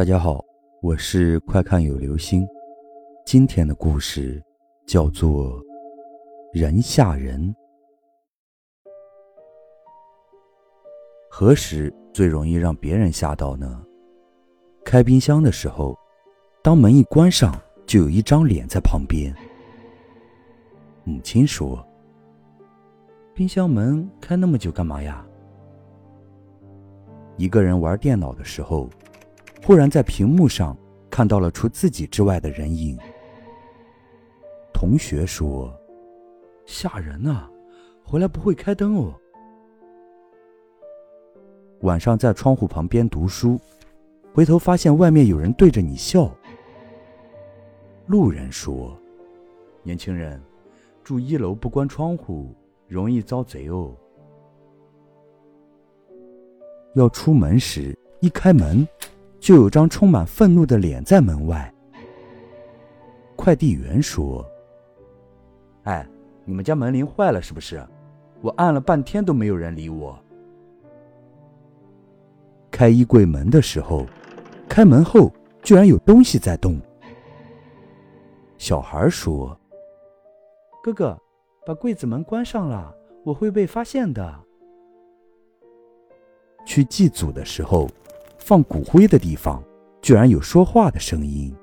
大家好，我是快看有流星。今天的故事叫做《人吓人》。何时最容易让别人吓到呢？开冰箱的时候，当门一关上，就有一张脸在旁边。母亲说：“冰箱门开那么久干嘛呀？”一个人玩电脑的时候。忽然在屏幕上看到了除自己之外的人影。同学说：“吓人啊，回来不会开灯哦。”晚上在窗户旁边读书，回头发现外面有人对着你笑。路人说：“年轻人，住一楼不关窗户，容易遭贼哦。”要出门时，一开门。就有张充满愤怒的脸在门外。快递员说：“哎，你们家门铃坏了是不是？我按了半天都没有人理我。”开衣柜门的时候，开门后居然有东西在动。小孩说：“哥哥，把柜子门关上了，我会被发现的。”去祭祖的时候。放骨灰的地方，居然有说话的声音。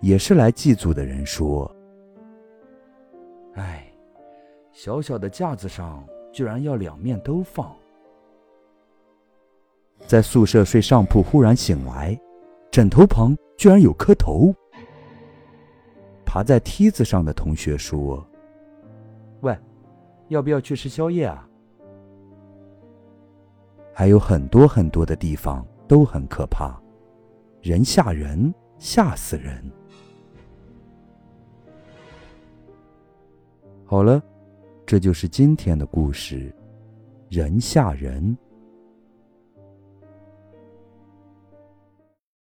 也是来祭祖的人说：“哎，小小的架子上居然要两面都放。”在宿舍睡上铺，忽然醒来，枕头旁居然有颗头。爬在梯子上的同学说：“喂，要不要去吃宵夜啊？”还有很多很多的地方都很可怕，人吓人，吓死人。好了，这就是今天的故事，人吓人。